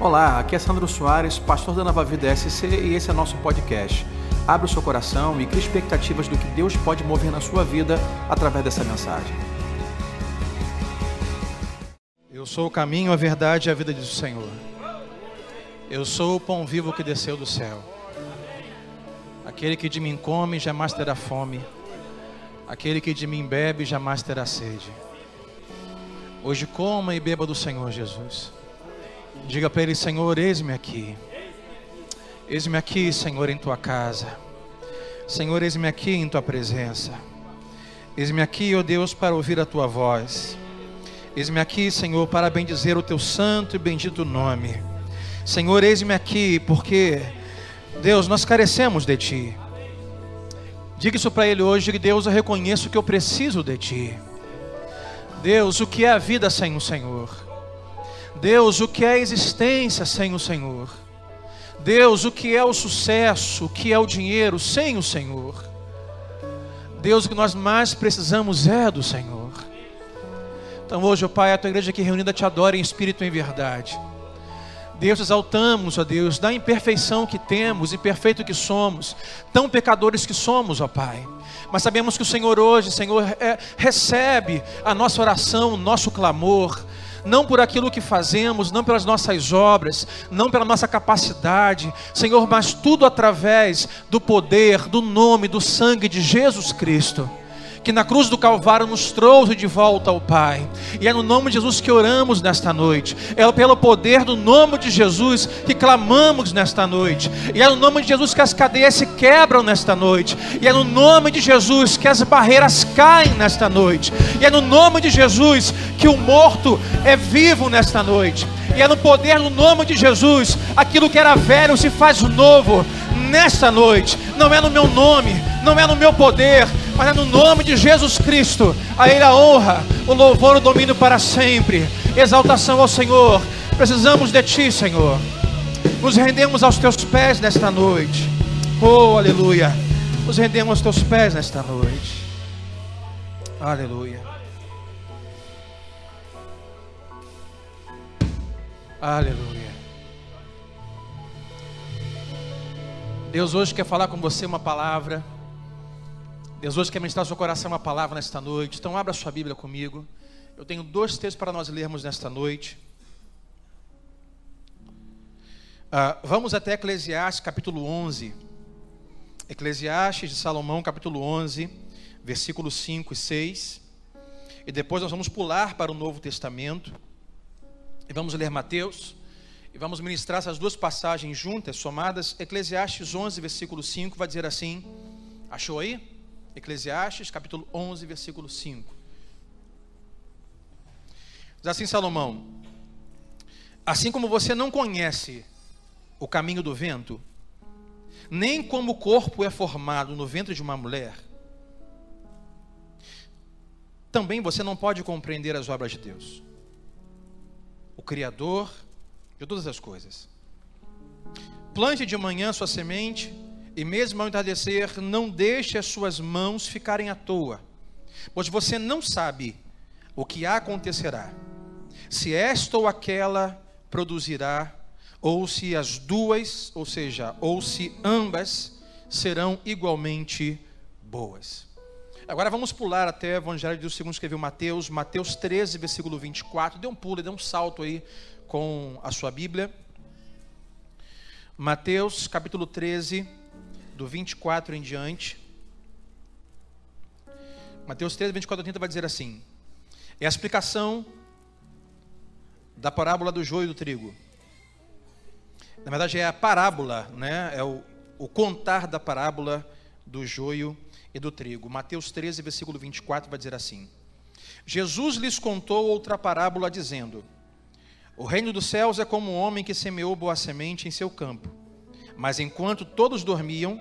Olá, aqui é Sandro Soares, pastor da Nova Vida SC e esse é nosso podcast. Abra o seu coração e crie expectativas do que Deus pode mover na sua vida através dessa mensagem. Eu sou o caminho, a verdade e a vida do Senhor. Eu sou o pão vivo que desceu do céu. Aquele que de mim come jamais terá fome. Aquele que de mim bebe jamais terá sede. Hoje coma e beba do Senhor Jesus. Diga para ele, Senhor, eis-me aqui. Eis-me aqui, Senhor, em tua casa. Senhor, eis-me aqui em tua presença. Eis-me aqui, ó Deus, para ouvir a tua voz. Eis-me aqui, Senhor, para bendizer o teu santo e bendito nome. Senhor, eis-me aqui, porque, Deus, nós carecemos de ti. Diga isso para ele hoje, que Deus, eu reconheço que eu preciso de ti. Deus, o que é a vida sem o Senhor? Deus, o que é a existência sem o Senhor? Deus, o que é o sucesso, o que é o dinheiro sem o Senhor? Deus, o que nós mais precisamos é do Senhor. Então hoje, ó Pai, a tua igreja aqui reunida te adora em espírito e em verdade. Deus, exaltamos, ó Deus, da imperfeição que temos, imperfeito que somos, tão pecadores que somos, ó Pai. Mas sabemos que o Senhor hoje, Senhor, é, recebe a nossa oração, o nosso clamor, não por aquilo que fazemos, não pelas nossas obras, não pela nossa capacidade, Senhor, mas tudo através do poder, do nome, do sangue de Jesus Cristo que na cruz do Calvário nos trouxe de volta ao Pai. E é no nome de Jesus que oramos nesta noite. É pelo poder do nome de Jesus que clamamos nesta noite. E é no nome de Jesus que as cadeias se quebram nesta noite. E é no nome de Jesus que as barreiras caem nesta noite. E é no nome de Jesus que o morto é vivo nesta noite. E é no poder do nome de Jesus aquilo que era velho se faz novo nesta noite. Não é no meu nome, não é no meu poder, mas é no nome de Jesus Cristo. A Ele a honra, o louvor, o domínio para sempre. Exaltação ao Senhor. Precisamos de Ti, Senhor. Nos rendemos aos Teus pés nesta noite. Oh, aleluia. Nos rendemos aos Teus pés nesta noite. Aleluia. Aleluia. Deus hoje quer falar com você uma palavra. Deus hoje quer ministrar seu coração uma palavra nesta noite. Então abra sua Bíblia comigo. Eu tenho dois textos para nós lermos nesta noite. Uh, vamos até Eclesiastes capítulo 11. Eclesiastes de Salomão capítulo 11, versículos 5 e 6. E depois nós vamos pular para o Novo Testamento. E vamos ler Mateus. E vamos ministrar essas duas passagens juntas, somadas. Eclesiastes 11, versículo 5, vai dizer assim: Achou aí? Eclesiastes, capítulo 11, versículo 5. Diz assim Salomão: Assim como você não conhece o caminho do vento, nem como o corpo é formado no ventre de uma mulher, também você não pode compreender as obras de Deus, Criador de todas as coisas. Plante de manhã sua semente, e mesmo ao entardecer, não deixe as suas mãos ficarem à toa, pois você não sabe o que acontecerá, se esta ou aquela produzirá, ou se as duas, ou seja, ou se ambas serão igualmente boas. Agora vamos pular até o Evangelho do segundo escreveu Mateus, Mateus 13, versículo 24. Dê um pulo, dê um salto aí com a sua Bíblia. Mateus capítulo 13, do 24 em diante. Mateus 13, 24 a 30 vai dizer assim: É a explicação da parábola do joio e do trigo. Na verdade, é a parábola, né? é o, o contar da parábola do joio e do trigo. Mateus 13, versículo 24 vai dizer assim: Jesus lhes contou outra parábola, dizendo: O reino dos céus é como um homem que semeou boa semente em seu campo. Mas enquanto todos dormiam,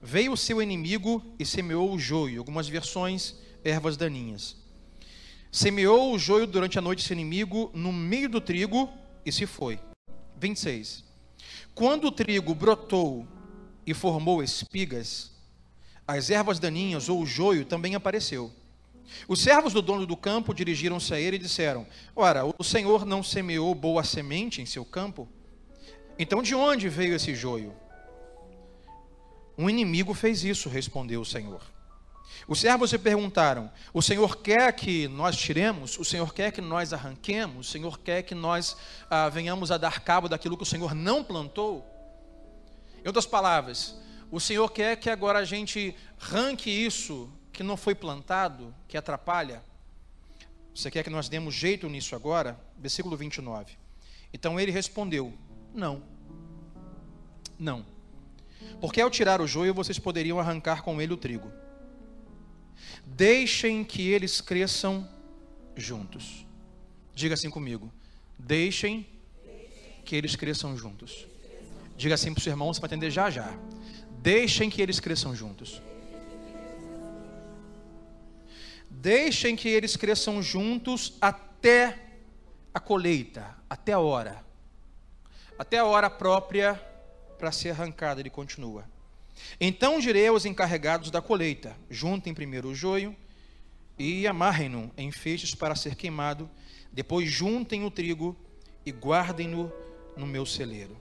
veio o seu inimigo e semeou o joio. Algumas versões, ervas daninhas. Semeou o joio durante a noite seu inimigo no meio do trigo e se foi. 26. Quando o trigo brotou e formou espigas, as ervas daninhas ou o joio também apareceu. Os servos do dono do campo dirigiram-se a ele e disseram: Ora, o Senhor não semeou boa semente em seu campo? Então de onde veio esse joio? Um inimigo fez isso, respondeu o Senhor. Os servos se perguntaram: O Senhor quer que nós tiremos? O Senhor quer que nós arranquemos? O Senhor quer que nós ah, venhamos a dar cabo daquilo que o Senhor não plantou? Em outras palavras, o Senhor quer que agora a gente arranque isso que não foi plantado, que atrapalha? Você quer que nós demos jeito nisso agora? Versículo 29. Então ele respondeu: Não. Não. Porque ao tirar o joio, vocês poderiam arrancar com ele o trigo. Deixem que eles cresçam juntos. Diga assim comigo. Deixem que eles cresçam juntos. Diga assim para o seu irmão, você vai entender já já. Deixem que eles cresçam juntos. Deixem que eles cresçam juntos até a colheita, até a hora. Até a hora própria para ser arrancada, ele continua. Então direi aos encarregados da colheita: juntem primeiro o joio e amarrem-no em feixes para ser queimado, depois juntem o trigo e guardem-no no meu celeiro.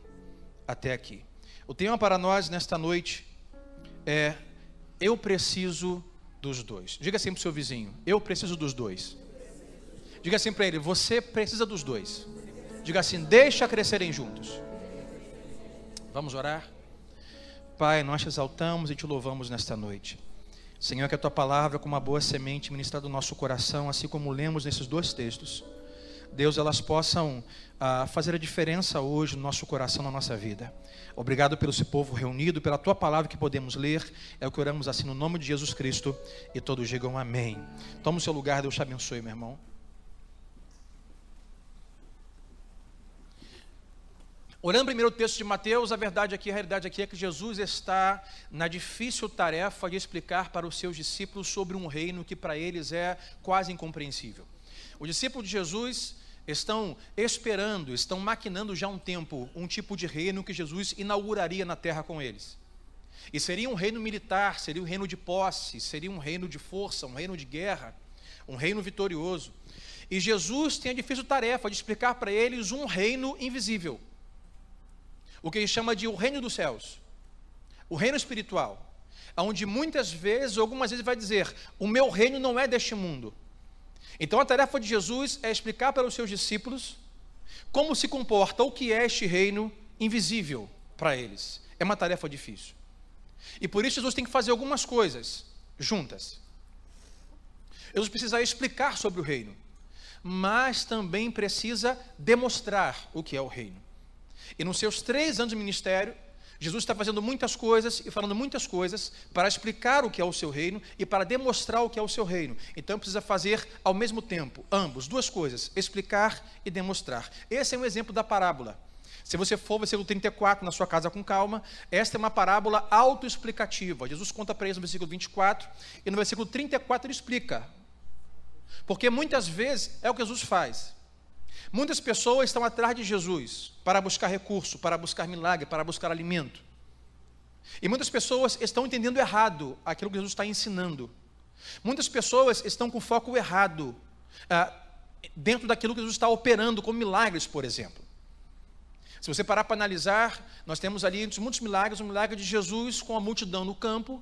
Até aqui. O tema para nós nesta noite é: eu preciso dos dois. Diga assim para o seu vizinho: eu preciso dos dois. Diga assim para ele: você precisa dos dois. Diga assim: deixa crescerem juntos. Vamos orar? Pai, nós te exaltamos e te louvamos nesta noite. Senhor, que a tua palavra, como uma boa semente, ministrada no nosso coração, assim como lemos nesses dois textos, Deus, elas possam ah, fazer a diferença hoje no nosso coração, na nossa vida. Obrigado pelo esse povo reunido, pela tua palavra que podemos ler. É o que oramos assim no nome de Jesus Cristo. E todos digam amém. Toma o seu lugar, Deus te abençoe, meu irmão. Olhando primeiro o texto de Mateus, a verdade aqui, a realidade aqui é que Jesus está na difícil tarefa de explicar para os seus discípulos sobre um reino que para eles é quase incompreensível. Os discípulos de Jesus estão esperando, estão maquinando já há um tempo um tipo de reino que Jesus inauguraria na terra com eles. E seria um reino militar, seria um reino de posse, seria um reino de força, um reino de guerra, um reino vitorioso. E Jesus tem a difícil tarefa de explicar para eles um reino invisível o que ele chama de o reino dos céus, o reino espiritual, onde muitas vezes, algumas vezes, vai dizer: o meu reino não é deste mundo. Então a tarefa de Jesus é explicar para os seus discípulos como se comporta o que é este reino invisível para eles. É uma tarefa difícil. E por isso Jesus tem que fazer algumas coisas juntas. Jesus precisa explicar sobre o reino, mas também precisa demonstrar o que é o reino. E nos seus três anos de ministério, Jesus está fazendo muitas coisas e falando muitas coisas para explicar o que é o seu reino e para demonstrar o que é o seu reino. Então precisa fazer ao mesmo tempo, ambos, duas coisas: explicar e demonstrar. Esse é um exemplo da parábola. Se você for versículo 34 na sua casa com calma, esta é uma parábola autoexplicativa. Jesus conta para eles no versículo 24 e no versículo 34 ele explica. Porque muitas vezes é o que Jesus faz. Muitas pessoas estão atrás de Jesus para buscar recurso, para buscar milagre, para buscar alimento. E muitas pessoas estão entendendo errado aquilo que Jesus está ensinando. Muitas pessoas estão com foco errado ah, dentro daquilo que Jesus está operando, como milagres, por exemplo. Se você parar para analisar, nós temos ali entre muitos milagres, o milagre de Jesus com a multidão no campo,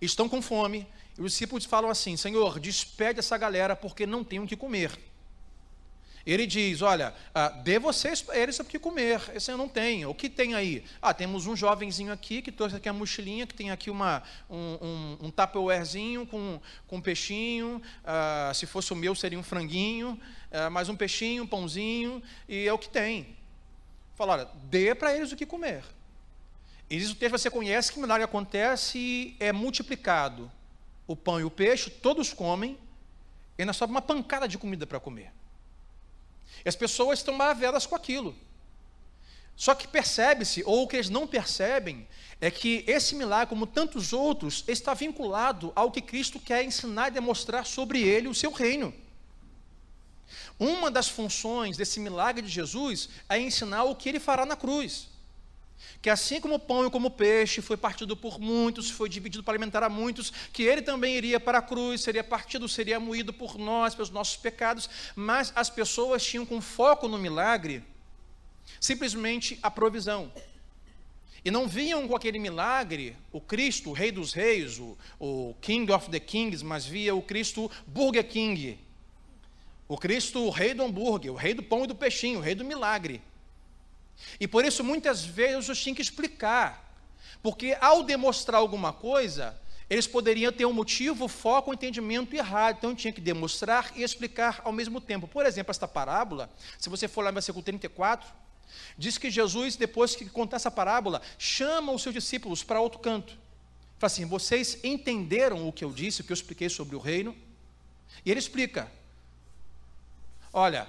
estão com fome, e os discípulos falam assim: Senhor, despede essa galera porque não tem o que comer. Ele diz: Olha, ah, dê vocês eles o que comer. Esse eu não tenho. O que tem aí? Ah, temos um jovenzinho aqui que trouxe aqui a mochilinha, que tem aqui uma, um, um, um tupperwarezinho com, com peixinho. Ah, se fosse o meu, seria um franguinho. Ah, mais um peixinho, um pãozinho. E é o que tem. Fala: Olha, dê para eles o que comer. E diz o texto: Você conhece que milagre acontece e é multiplicado. O pão e o peixe, todos comem. E ainda sobra uma pancada de comida para comer. E as pessoas estão maravilhadas com aquilo. Só que percebe-se, ou o que eles não percebem, é que esse milagre, como tantos outros, está vinculado ao que Cristo quer ensinar e demonstrar sobre ele, o seu reino. Uma das funções desse milagre de Jesus é ensinar o que ele fará na cruz que assim como o pão e como o peixe foi partido por muitos, foi dividido para alimentar a muitos, que ele também iria para a cruz, seria partido, seria moído por nós, pelos nossos pecados, mas as pessoas tinham com foco no milagre simplesmente a provisão. E não vinham com aquele milagre o Cristo, o Rei dos Reis, o, o King of the Kings, mas via o Cristo Burger King. O Cristo, o Rei do hambúrguer, o Rei do pão e do peixinho, o Rei do milagre. E por isso, muitas vezes, eu tinha que explicar. Porque ao demonstrar alguma coisa, eles poderiam ter um motivo, foco, um entendimento errado. Então, eu tinha que demonstrar e explicar ao mesmo tempo. Por exemplo, esta parábola, se você for lá no versículo 34, Diz que Jesus, depois que contar essa parábola, chama os seus discípulos para outro canto. Fala assim: vocês entenderam o que eu disse, o que eu expliquei sobre o reino? E ele explica: olha,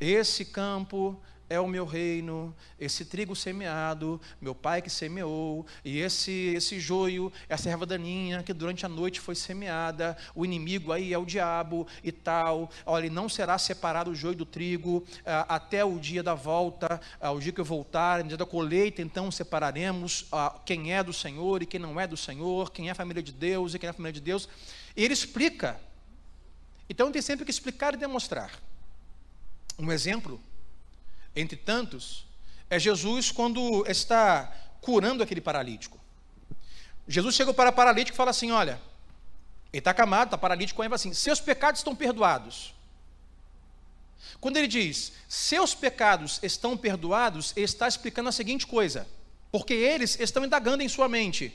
esse campo é o meu reino, esse trigo semeado, meu pai que semeou, e esse esse joio, essa erva daninha que durante a noite foi semeada, o inimigo aí é o diabo e tal. Olha, não será separado o joio do trigo ah, até o dia da volta, ah, o dia que eu voltar, no dia da colheita, então separaremos ah, quem é do Senhor e quem não é do Senhor, quem é família de Deus e quem é família de Deus. E ele explica. Então tem sempre que explicar e demonstrar. Um exemplo entre tantos, é Jesus quando está curando aquele paralítico. Jesus chega para o paralítico e fala assim: Olha, ele está acamado, está paralítico, e fala assim: Seus pecados estão perdoados. Quando ele diz, seus pecados estão perdoados, ele está explicando a seguinte coisa, porque eles estão indagando em sua mente: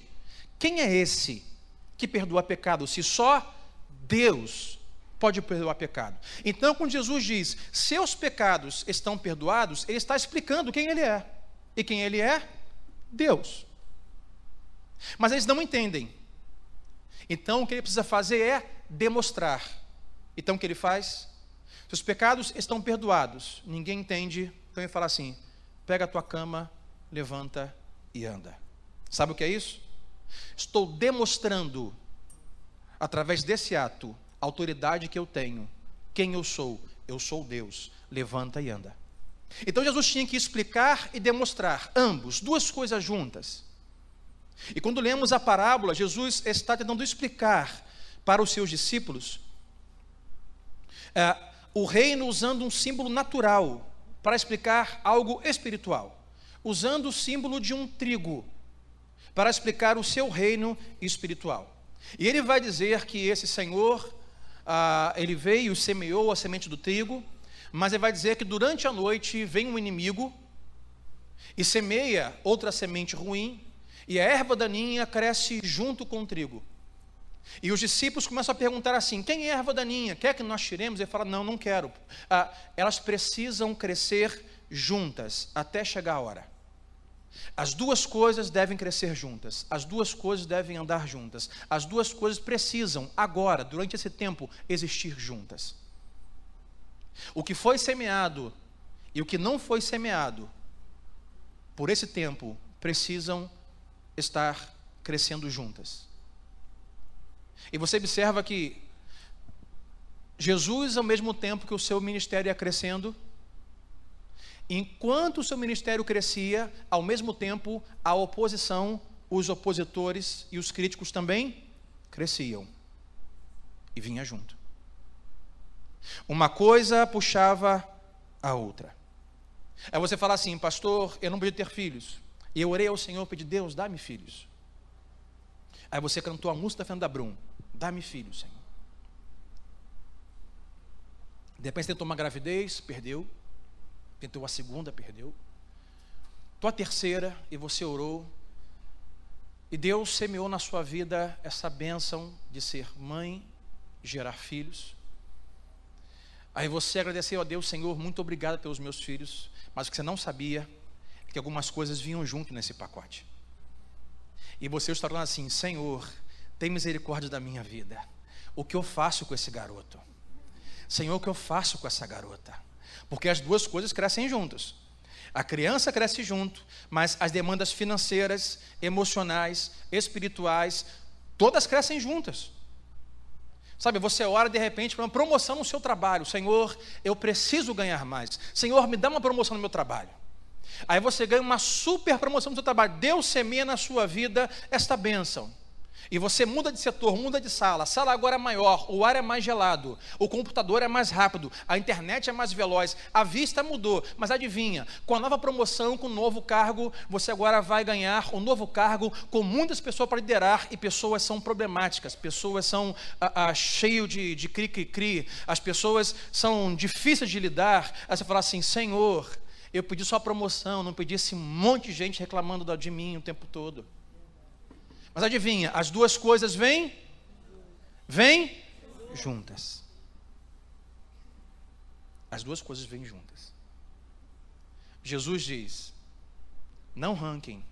quem é esse que perdoa pecado, se só Deus pode perdoar pecado. Então, quando Jesus diz, seus pecados estão perdoados, ele está explicando quem ele é. E quem ele é? Deus. Mas eles não entendem. Então, o que ele precisa fazer é demonstrar. Então, o que ele faz? Seus pecados estão perdoados. Ninguém entende. Então, ele fala assim: pega a tua cama, levanta e anda. Sabe o que é isso? Estou demonstrando, através desse ato, autoridade que eu tenho, quem eu sou, eu sou Deus, levanta e anda. Então Jesus tinha que explicar e demonstrar ambos, duas coisas juntas. E quando lemos a parábola, Jesus está tentando explicar para os seus discípulos é, o reino usando um símbolo natural para explicar algo espiritual, usando o símbolo de um trigo para explicar o seu reino espiritual. E ele vai dizer que esse Senhor ah, ele veio e semeou a semente do trigo, mas ele vai dizer que durante a noite vem um inimigo e semeia outra semente ruim, e a erva daninha cresce junto com o trigo. E os discípulos começam a perguntar assim: quem é a erva daninha? Quer que nós tiremos? Ele fala: não, não quero. Ah, elas precisam crescer juntas até chegar a hora. As duas coisas devem crescer juntas, as duas coisas devem andar juntas, as duas coisas precisam, agora, durante esse tempo, existir juntas. O que foi semeado e o que não foi semeado, por esse tempo, precisam estar crescendo juntas. E você observa que Jesus, ao mesmo tempo que o seu ministério ia crescendo, Enquanto o seu ministério crescia, ao mesmo tempo, a oposição, os opositores e os críticos também cresciam. E vinha junto. Uma coisa puxava a outra. Aí você fala assim, pastor, eu não podia ter filhos. E eu orei ao Senhor, pedi, Deus, dá-me filhos. Aí você cantou a música da Fernanda Brum, dá-me filhos, Senhor. De repente tentou uma gravidez, perdeu. Tentou a segunda, perdeu. Tua terceira, e você orou. E Deus semeou na sua vida essa bênção de ser mãe, gerar filhos. Aí você agradeceu a Deus, Senhor, muito obrigado pelos meus filhos. Mas o que você não sabia é que algumas coisas vinham junto nesse pacote. E você está falando assim: Senhor, tem misericórdia da minha vida. O que eu faço com esse garoto? Senhor, o que eu faço com essa garota? Porque as duas coisas crescem juntas. A criança cresce junto, mas as demandas financeiras, emocionais, espirituais, todas crescem juntas. Sabe, você ora de repente para uma promoção no seu trabalho. Senhor, eu preciso ganhar mais. Senhor, me dá uma promoção no meu trabalho. Aí você ganha uma super promoção no seu trabalho. Deus semeia na sua vida esta bênção. E você muda de setor, muda de sala, a sala agora é maior, o ar é mais gelado, o computador é mais rápido, a internet é mais veloz, a vista mudou, mas adivinha, com a nova promoção, com o novo cargo, você agora vai ganhar um novo cargo com muitas pessoas para liderar e pessoas são problemáticas, pessoas são ah, ah, cheias de, de cri-cri-cri, as pessoas são difíceis de lidar, aí você fala assim, Senhor, eu pedi só promoção, não pedi esse monte de gente reclamando de mim o tempo todo. Mas adivinha, as duas coisas vêm, vêm juntas. As duas coisas vêm juntas. Jesus diz: não ranquem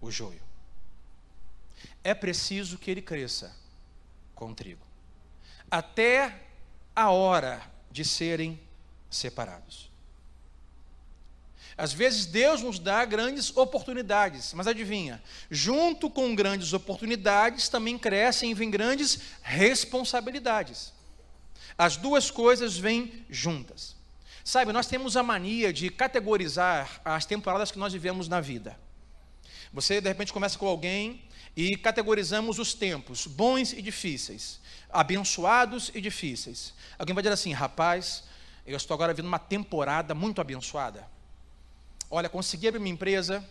o joio. É preciso que ele cresça com o trigo, até a hora de serem separados. Às vezes Deus nos dá grandes oportunidades, mas adivinha, junto com grandes oportunidades também crescem e vêm grandes responsabilidades. As duas coisas vêm juntas. Sabe, nós temos a mania de categorizar as temporadas que nós vivemos na vida. Você de repente começa com alguém e categorizamos os tempos, bons e difíceis, abençoados e difíceis. Alguém vai dizer assim, rapaz, eu estou agora vivendo uma temporada muito abençoada. Olha, consegui abrir minha empresa,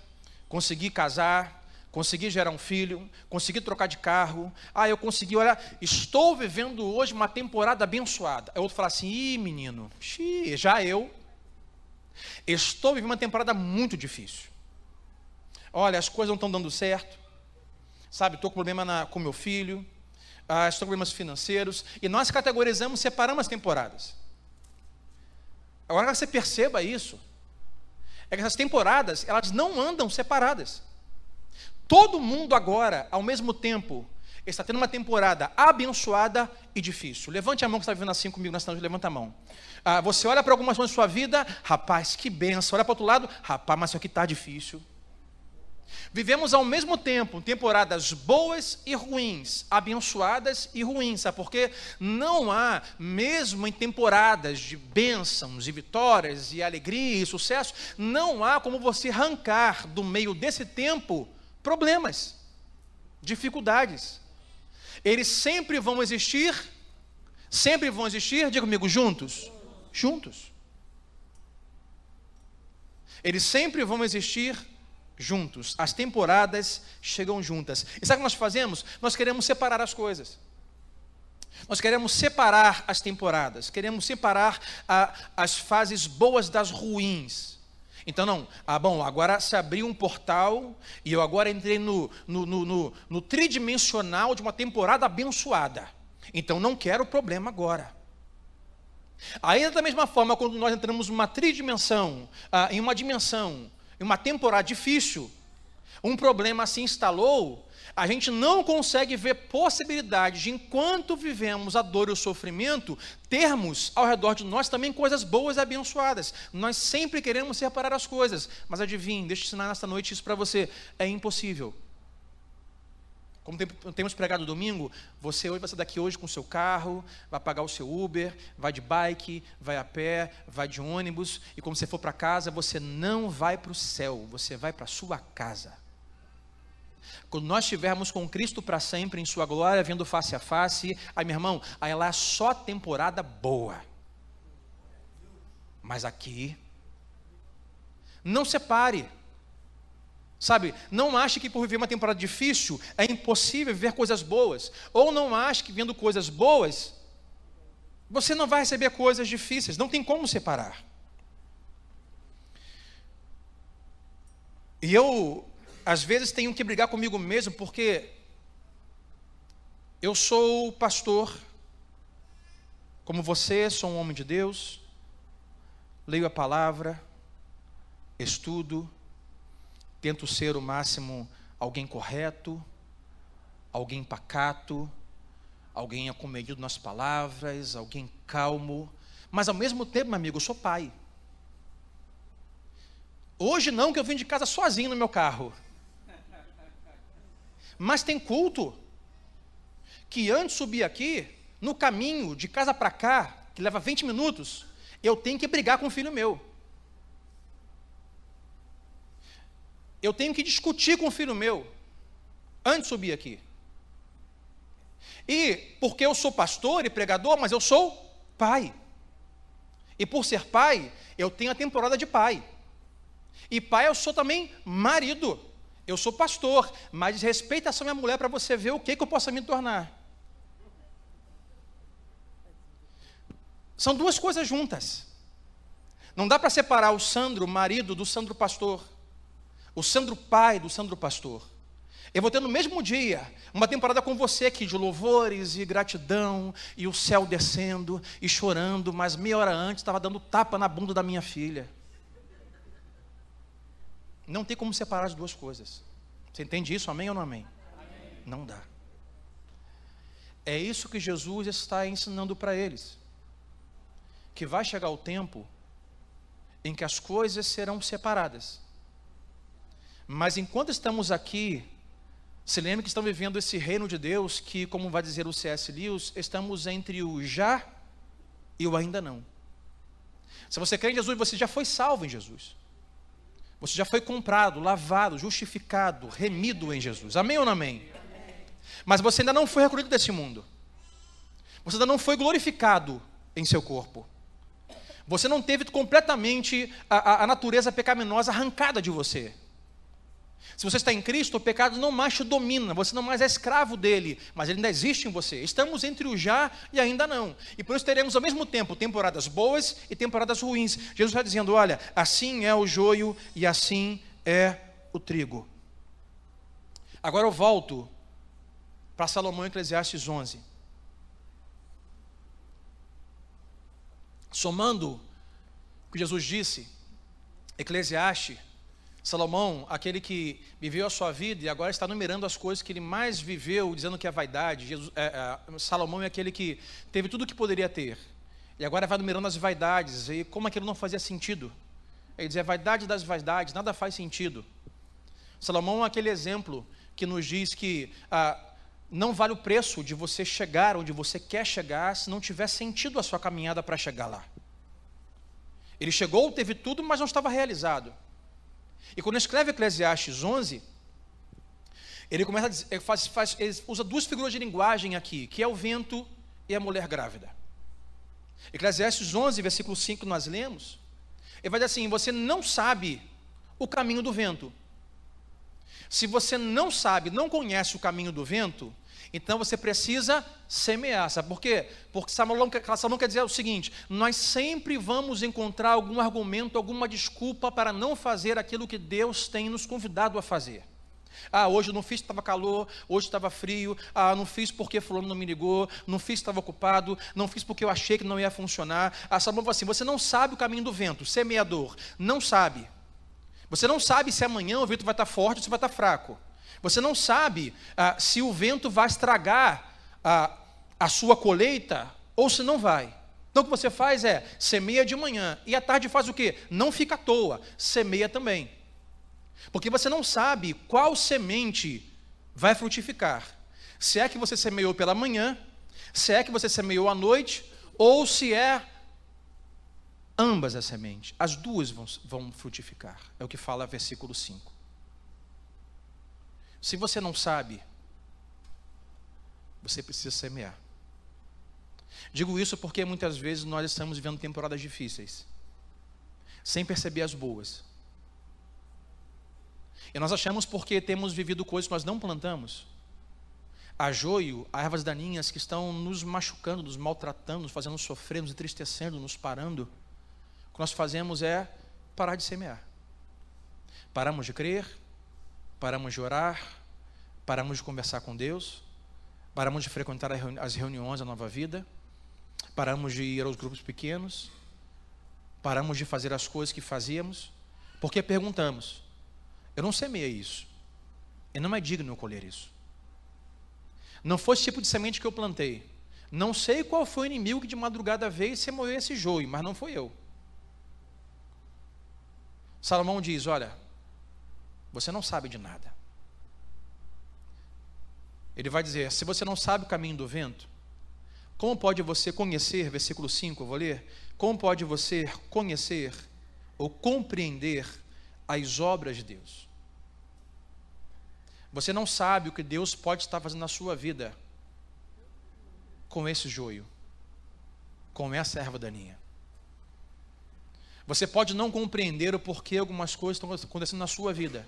consegui casar, consegui gerar um filho, consegui trocar de carro. Ah, eu consegui, olha, estou vivendo hoje uma temporada abençoada. Aí outro fala assim: ih, menino, xii, já eu. Estou vivendo uma temporada muito difícil. Olha, as coisas não estão dando certo. Sabe, estou com problema na, com meu filho, ah, estou com problemas financeiros. E nós categorizamos, separamos as temporadas. Agora que você perceba isso é que essas temporadas, elas não andam separadas. Todo mundo agora, ao mesmo tempo, está tendo uma temporada abençoada e difícil. Levante a mão que está vivendo assim comigo nessa noite, levanta a mão. Ah, você olha para algumas coisas da sua vida, rapaz, que benção. Olha para o outro lado, rapaz, mas isso aqui está difícil. Vivemos ao mesmo tempo temporadas boas e ruins, abençoadas e ruins, sabe? Porque não há, mesmo em temporadas de bênçãos e vitórias e alegria e sucesso, não há como você arrancar do meio desse tempo problemas, dificuldades. Eles sempre vão existir, sempre vão existir, diga comigo, juntos. Juntos. Eles sempre vão existir juntos. As temporadas chegam juntas. E sabe o que nós fazemos? Nós queremos separar as coisas. Nós queremos separar as temporadas, queremos separar a, as fases boas das ruins. Então, não, ah, bom, agora se abriu um portal e eu agora entrei no, no, no, no, no tridimensional de uma temporada abençoada. Então, não quero problema agora. Ainda da mesma forma, quando nós entramos numa tridimensão, ah, em uma dimensão em uma temporada difícil, um problema se instalou, a gente não consegue ver possibilidade de, enquanto vivemos a dor e o sofrimento, termos ao redor de nós também coisas boas e abençoadas. Nós sempre queremos separar as coisas, mas adivinhe, deixa eu ensinar nesta noite isso para você: é impossível. Como temos pregado domingo, você hoje vai sair daqui hoje com o seu carro, vai pagar o seu Uber, vai de bike, vai a pé, vai de ônibus, e quando você for para casa, você não vai para o céu, você vai para a sua casa. Quando nós estivermos com Cristo para sempre, em sua glória, vendo face a face, aí meu irmão, aí lá é só temporada boa. Mas aqui, não separe. Sabe, não ache que por viver uma temporada difícil é impossível viver coisas boas. Ou não ache que vendo coisas boas, você não vai receber coisas difíceis. Não tem como separar. E eu, às vezes, tenho que brigar comigo mesmo, porque eu sou pastor, como você, sou um homem de Deus, leio a palavra, estudo, tento ser o máximo alguém correto, alguém pacato, alguém acomedido nas palavras, alguém calmo, mas ao mesmo tempo, meu amigo, eu sou pai. Hoje não, que eu vim de casa sozinho no meu carro. Mas tem culto que antes de subir aqui, no caminho de casa para cá, que leva 20 minutos, eu tenho que brigar com o filho meu. Eu tenho que discutir com o filho meu antes de subir aqui. E porque eu sou pastor e pregador, mas eu sou pai. E por ser pai, eu tenho a temporada de pai. E pai, eu sou também marido. Eu sou pastor, mas respeita essa minha mulher para você ver o que, que eu possa me tornar. São duas coisas juntas. Não dá para separar o Sandro, marido, do Sandro pastor. O Sandro pai do Sandro pastor. Eu vou ter no mesmo dia uma temporada com você aqui de louvores e gratidão, e o céu descendo e chorando, mas meia hora antes estava dando tapa na bunda da minha filha. Não tem como separar as duas coisas. Você entende isso? Amém ou não amém? amém. Não dá. É isso que Jesus está ensinando para eles. Que vai chegar o tempo em que as coisas serão separadas. Mas enquanto estamos aqui, se lembre que estão vivendo esse reino de Deus que, como vai dizer o C.S. Lewis, estamos entre o já e o ainda não. Se você crê em Jesus, você já foi salvo em Jesus. Você já foi comprado, lavado, justificado, remido em Jesus. Amém ou não amém? Mas você ainda não foi recolhido desse mundo. Você ainda não foi glorificado em seu corpo. Você não teve completamente a, a, a natureza pecaminosa arrancada de você. Se você está em Cristo, o pecado não mais te domina, você não mais é escravo dele, mas ele ainda existe em você. Estamos entre o já e ainda não. E por isso teremos ao mesmo tempo temporadas boas e temporadas ruins. Jesus está dizendo: olha, assim é o joio e assim é o trigo. Agora eu volto para Salomão Eclesiastes 11. Somando o que Jesus disse, Eclesiastes Salomão, aquele que viveu a sua vida e agora está numerando as coisas que ele mais viveu, dizendo que é vaidade. Jesus, é, é, Salomão é aquele que teve tudo o que poderia ter. E agora vai numerando as vaidades. E como aquilo não fazia sentido? Ele diz: a vaidade das vaidades, nada faz sentido. Salomão é aquele exemplo que nos diz que ah, não vale o preço de você chegar onde você quer chegar se não tiver sentido a sua caminhada para chegar lá. Ele chegou, teve tudo, mas não estava realizado. E quando escreve Eclesiastes 11, ele começa a dizer, ele, faz, faz, ele usa duas figuras de linguagem aqui, que é o vento e a mulher grávida. Eclesiastes 11, versículo 5, nós lemos. Ele vai dizer assim: Você não sabe o caminho do vento. Se você não sabe, não conhece o caminho do vento, então você precisa semear. Sabe por quê? Porque Salomão, quer dizer o seguinte: nós sempre vamos encontrar algum argumento, alguma desculpa para não fazer aquilo que Deus tem nos convidado a fazer. Ah, hoje eu não fiz, estava calor, hoje estava frio, ah, não fiz porque fulano não me ligou, não fiz, estava ocupado, não fiz porque eu achei que não ia funcionar. Ah, Salomão falou assim: você não sabe o caminho do vento, semeador, não sabe. Você não sabe se amanhã o vento vai estar forte ou se vai estar fraco. Você não sabe ah, se o vento vai estragar ah, a sua colheita ou se não vai. Então o que você faz é semeia de manhã e à tarde faz o quê? Não fica à toa, semeia também. Porque você não sabe qual semente vai frutificar. Se é que você semeou pela manhã, se é que você semeou à noite, ou se é ambas as sementes. As duas vão, vão frutificar. É o que fala versículo 5. Se você não sabe, você precisa semear. Digo isso porque muitas vezes nós estamos vivendo temporadas difíceis, sem perceber as boas. E nós achamos porque temos vivido coisas que nós não plantamos. Há joio, há ervas daninhas que estão nos machucando, nos maltratando, nos fazendo sofrer, nos entristecendo, nos parando. O que nós fazemos é parar de semear. Paramos de crer, paramos de orar, paramos de conversar com Deus, paramos de frequentar as reuniões da nova vida, paramos de ir aos grupos pequenos, paramos de fazer as coisas que fazíamos, porque perguntamos: eu não semeei isso, e não é digno eu colher isso. Não foi esse tipo de semente que eu plantei. Não sei qual foi o inimigo que de madrugada veio e esse joio, mas não foi eu. Salomão diz: Olha, você não sabe de nada. Ele vai dizer: se você não sabe o caminho do vento, como pode você conhecer, versículo 5, eu vou ler, como pode você conhecer ou compreender as obras de Deus? Você não sabe o que Deus pode estar fazendo na sua vida. com esse joio, com essa erva daninha. Você pode não compreender o porquê algumas coisas estão acontecendo na sua vida.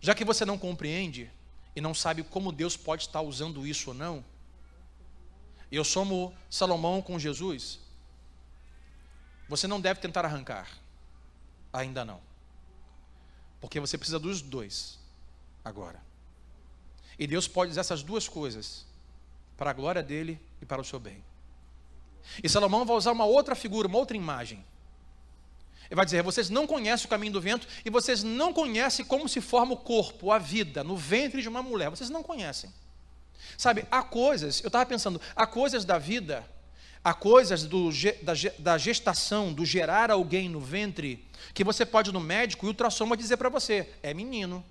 Já que você não compreende e não sabe como Deus pode estar usando isso ou não, eu somo Salomão com Jesus, você não deve tentar arrancar. Ainda não. Porque você precisa dos dois agora. E Deus pode usar essas duas coisas para a glória dele e para o seu bem. E Salomão vai usar uma outra figura, uma outra imagem. Ele vai dizer: vocês não conhecem o caminho do vento e vocês não conhecem como se forma o corpo, a vida, no ventre de uma mulher. Vocês não conhecem. Sabe, há coisas, eu estava pensando, há coisas da vida, há coisas do, da, da gestação, do gerar alguém no ventre, que você pode ir no médico e o ultrassom dizer para você: é menino,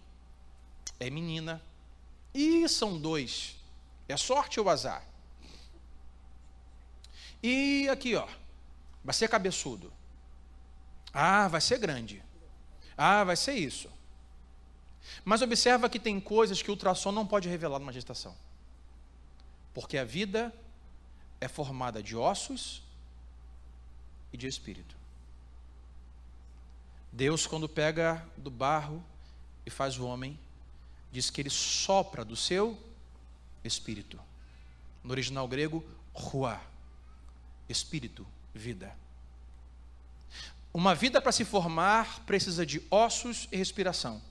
é menina. E são dois. É sorte ou azar? E aqui, ó, vai ser cabeçudo. Ah, vai ser grande. Ah, vai ser isso. Mas observa que tem coisas que o ultrassom não pode revelar numa gestação. Porque a vida é formada de ossos e de espírito. Deus, quando pega do barro e faz o homem, diz que ele sopra do seu espírito. No original grego, ruá, espírito, vida. Uma vida para se formar precisa de ossos e respiração.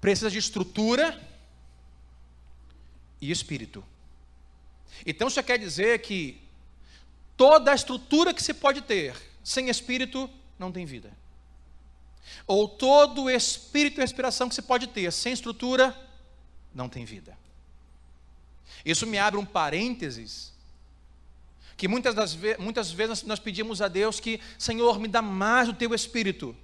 Precisa de estrutura e espírito. Então isso quer dizer que toda a estrutura que se pode ter sem espírito não tem vida. Ou todo o espírito e respiração que se pode ter sem estrutura não tem vida. Isso me abre um parênteses que muitas, das ve muitas vezes nós pedimos a Deus que, Senhor, me dá mais do teu espírito.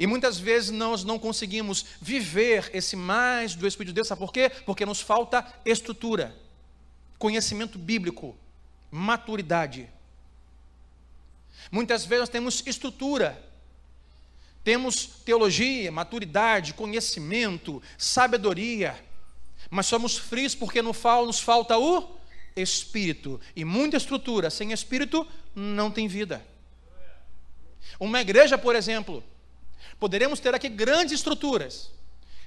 E muitas vezes nós não conseguimos viver esse mais do Espírito de Deus, sabe por quê? Porque nos falta estrutura, conhecimento bíblico, maturidade. Muitas vezes nós temos estrutura, temos teologia, maturidade, conhecimento, sabedoria, mas somos frios porque nos falta o espírito. E muita estrutura sem espírito não tem vida. Uma igreja, por exemplo, poderíamos ter aqui grandes estruturas.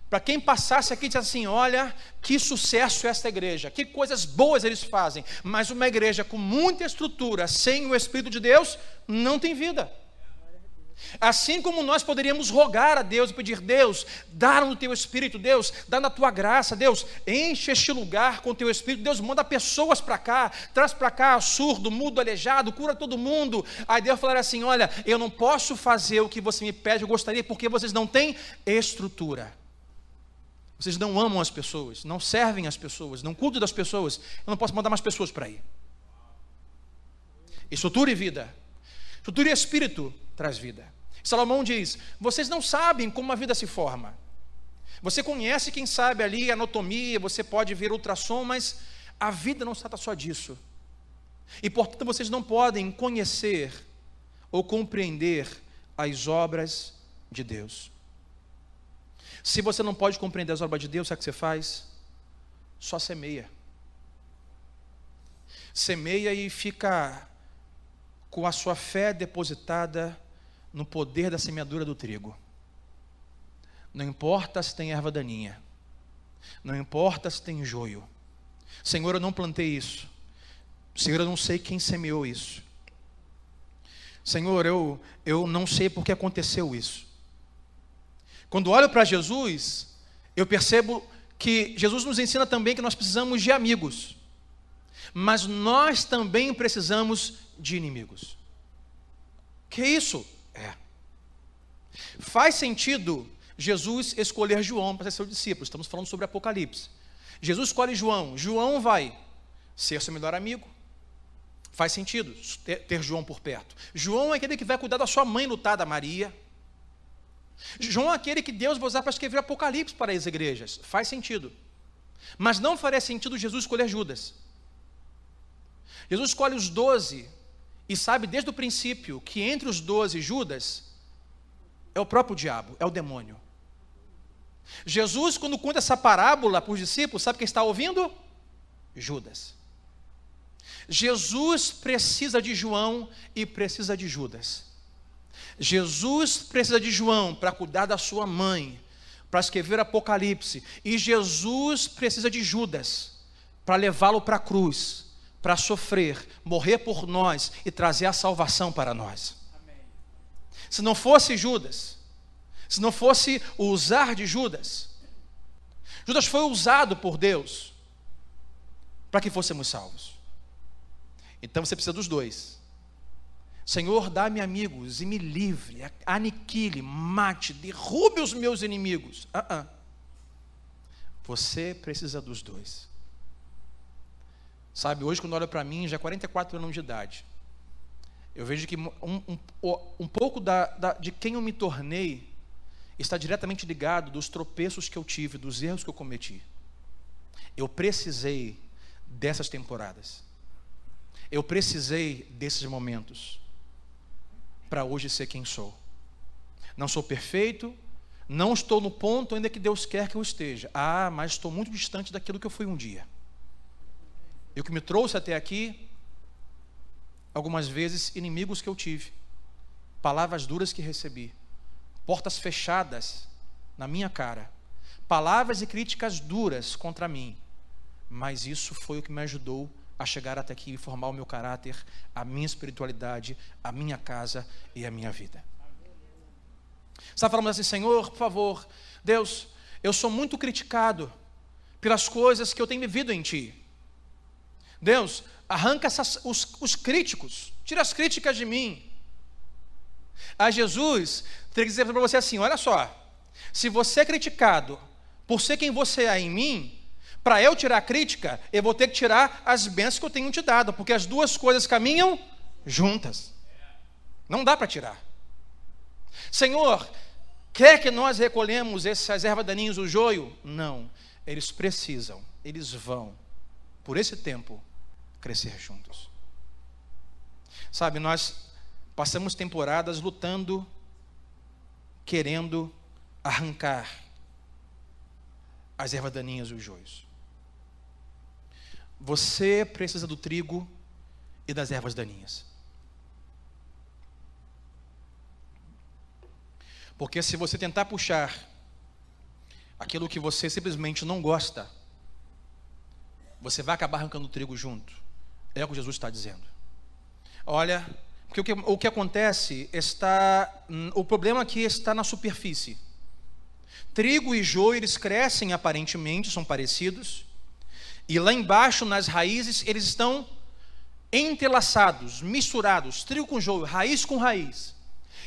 Para quem passasse aqui e assim: olha, que sucesso esta igreja, que coisas boas eles fazem. Mas uma igreja com muita estrutura, sem o Espírito de Deus, não tem vida. Assim como nós poderíamos rogar a Deus e pedir, Deus, dá no teu espírito, Deus, dá na tua graça, Deus, enche este lugar com o teu espírito, Deus, manda pessoas para cá, traz para cá surdo, mudo, aleijado, cura todo mundo. Aí Deus falar assim: olha, eu não posso fazer o que você me pede, eu gostaria, porque vocês não têm estrutura. Vocês não amam as pessoas, não servem as pessoas, não cuidam das pessoas, eu não posso mandar mais pessoas para aí. Estrutura e vida. Estrutura e espírito traz vida. Salomão diz: vocês não sabem como a vida se forma. Você conhece, quem sabe, ali anatomia, você pode ver ultrassom, mas a vida não se trata só disso. E portanto vocês não podem conhecer ou compreender as obras de Deus. Se você não pode compreender as obras de Deus, sabe o que você faz? Só semeia. Semeia e fica com a sua fé depositada no poder da semeadura do trigo. Não importa se tem erva daninha, não importa se tem joio. Senhor, eu não plantei isso. Senhor, eu não sei quem semeou isso. Senhor, eu, eu não sei por que aconteceu isso. Quando olho para Jesus, eu percebo que Jesus nos ensina também que nós precisamos de amigos, mas nós também precisamos de inimigos. Que isso? Faz sentido Jesus escolher João para ser seu discípulo. Estamos falando sobre Apocalipse. Jesus escolhe João. João vai ser seu melhor amigo. Faz sentido ter, ter João por perto. João é aquele que vai cuidar da sua mãe lutada, Maria. João é aquele que Deus vai usar para escrever Apocalipse para as igrejas. Faz sentido. Mas não faria sentido Jesus escolher Judas. Jesus escolhe os doze e sabe desde o princípio que entre os doze Judas é o próprio diabo, é o demônio. Jesus, quando conta essa parábola para os discípulos, sabe quem está ouvindo? Judas. Jesus precisa de João e precisa de Judas. Jesus precisa de João para cuidar da sua mãe, para escrever Apocalipse. E Jesus precisa de Judas para levá-lo para a cruz, para sofrer, morrer por nós e trazer a salvação para nós. Se não fosse Judas, se não fosse o usar de Judas, Judas foi usado por Deus para que fôssemos salvos. Então você precisa dos dois. Senhor, dá-me amigos e me livre, aniquile, mate, derrube os meus inimigos. Uh -uh. Você precisa dos dois. Sabe, hoje quando olho para mim, já 44 anos de idade, eu vejo que um, um, um pouco da, da, de quem eu me tornei está diretamente ligado dos tropeços que eu tive, dos erros que eu cometi. Eu precisei dessas temporadas. Eu precisei desses momentos para hoje ser quem sou. Não sou perfeito, não estou no ponto ainda que Deus quer que eu esteja. Ah, mas estou muito distante daquilo que eu fui um dia. E o que me trouxe até aqui, algumas vezes, inimigos que eu tive, palavras duras que recebi, portas fechadas na minha cara, palavras e críticas duras contra mim, mas isso foi o que me ajudou a chegar até aqui e formar o meu caráter, a minha espiritualidade, a minha casa e a minha vida. Está falando assim, Senhor, por favor, Deus, eu sou muito criticado pelas coisas que eu tenho vivido em Ti. Deus, arranca essas, os, os críticos, tira as críticas de mim. A Jesus, tem que dizer para você assim: olha só, se você é criticado por ser quem você é em mim, para eu tirar a crítica, eu vou ter que tirar as bênçãos que eu tenho te dado, porque as duas coisas caminham juntas. Não dá para tirar. Senhor, quer que nós recolhemos essas ervas daninhas do joio? Não. Eles precisam, eles vão, por esse tempo, crescer juntos. Sabe, nós passamos temporadas lutando, querendo arrancar as ervas daninhas e os joios. Você precisa do trigo e das ervas daninhas. Porque se você tentar puxar aquilo que você simplesmente não gosta, você vai acabar arrancando o trigo junto. É o que Jesus está dizendo. Olha, porque o que, o que acontece está. O problema aqui está na superfície. Trigo e joio, eles crescem aparentemente, são parecidos, e lá embaixo, nas raízes, eles estão entrelaçados, misturados, trigo com joio, raiz com raiz.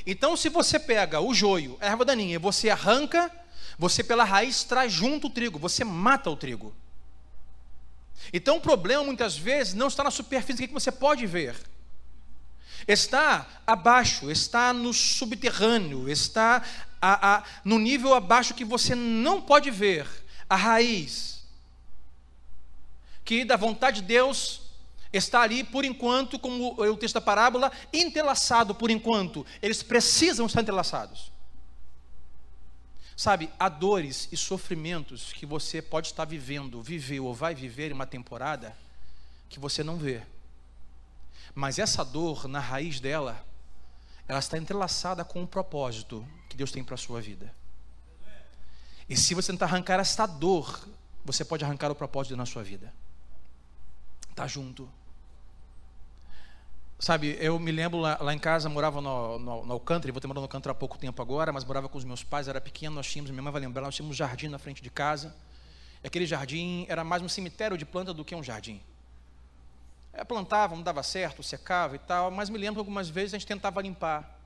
Então, se você pega o joio, a erva daninha, e você arranca, você pela raiz traz junto o trigo, você mata o trigo. Então, o problema muitas vezes não está na superfície que você pode ver. Está abaixo, está no subterrâneo, está a, a, no nível abaixo que você não pode ver. A raiz, que da vontade de Deus está ali por enquanto, como o texto da parábola, entrelaçado por enquanto. Eles precisam estar entrelaçados. Sabe, há dores e sofrimentos que você pode estar vivendo, viveu ou vai viver em uma temporada que você não vê. Mas essa dor, na raiz dela, ela está entrelaçada com o propósito que Deus tem para a sua vida. E se você tentar arrancar esta dor, você pode arrancar o propósito na sua vida está junto. Sabe, eu me lembro lá, lá em casa, morava no, no, no Alcântara, vou ter morado no Alcântara há pouco tempo agora, mas morava com os meus pais, era pequeno, nós tínhamos, minha mãe vai lembrar, nós tínhamos um jardim na frente de casa. Aquele jardim era mais um cemitério de planta do que um jardim. É, plantava, não dava certo, secava e tal, mas me lembro que algumas vezes a gente tentava limpar.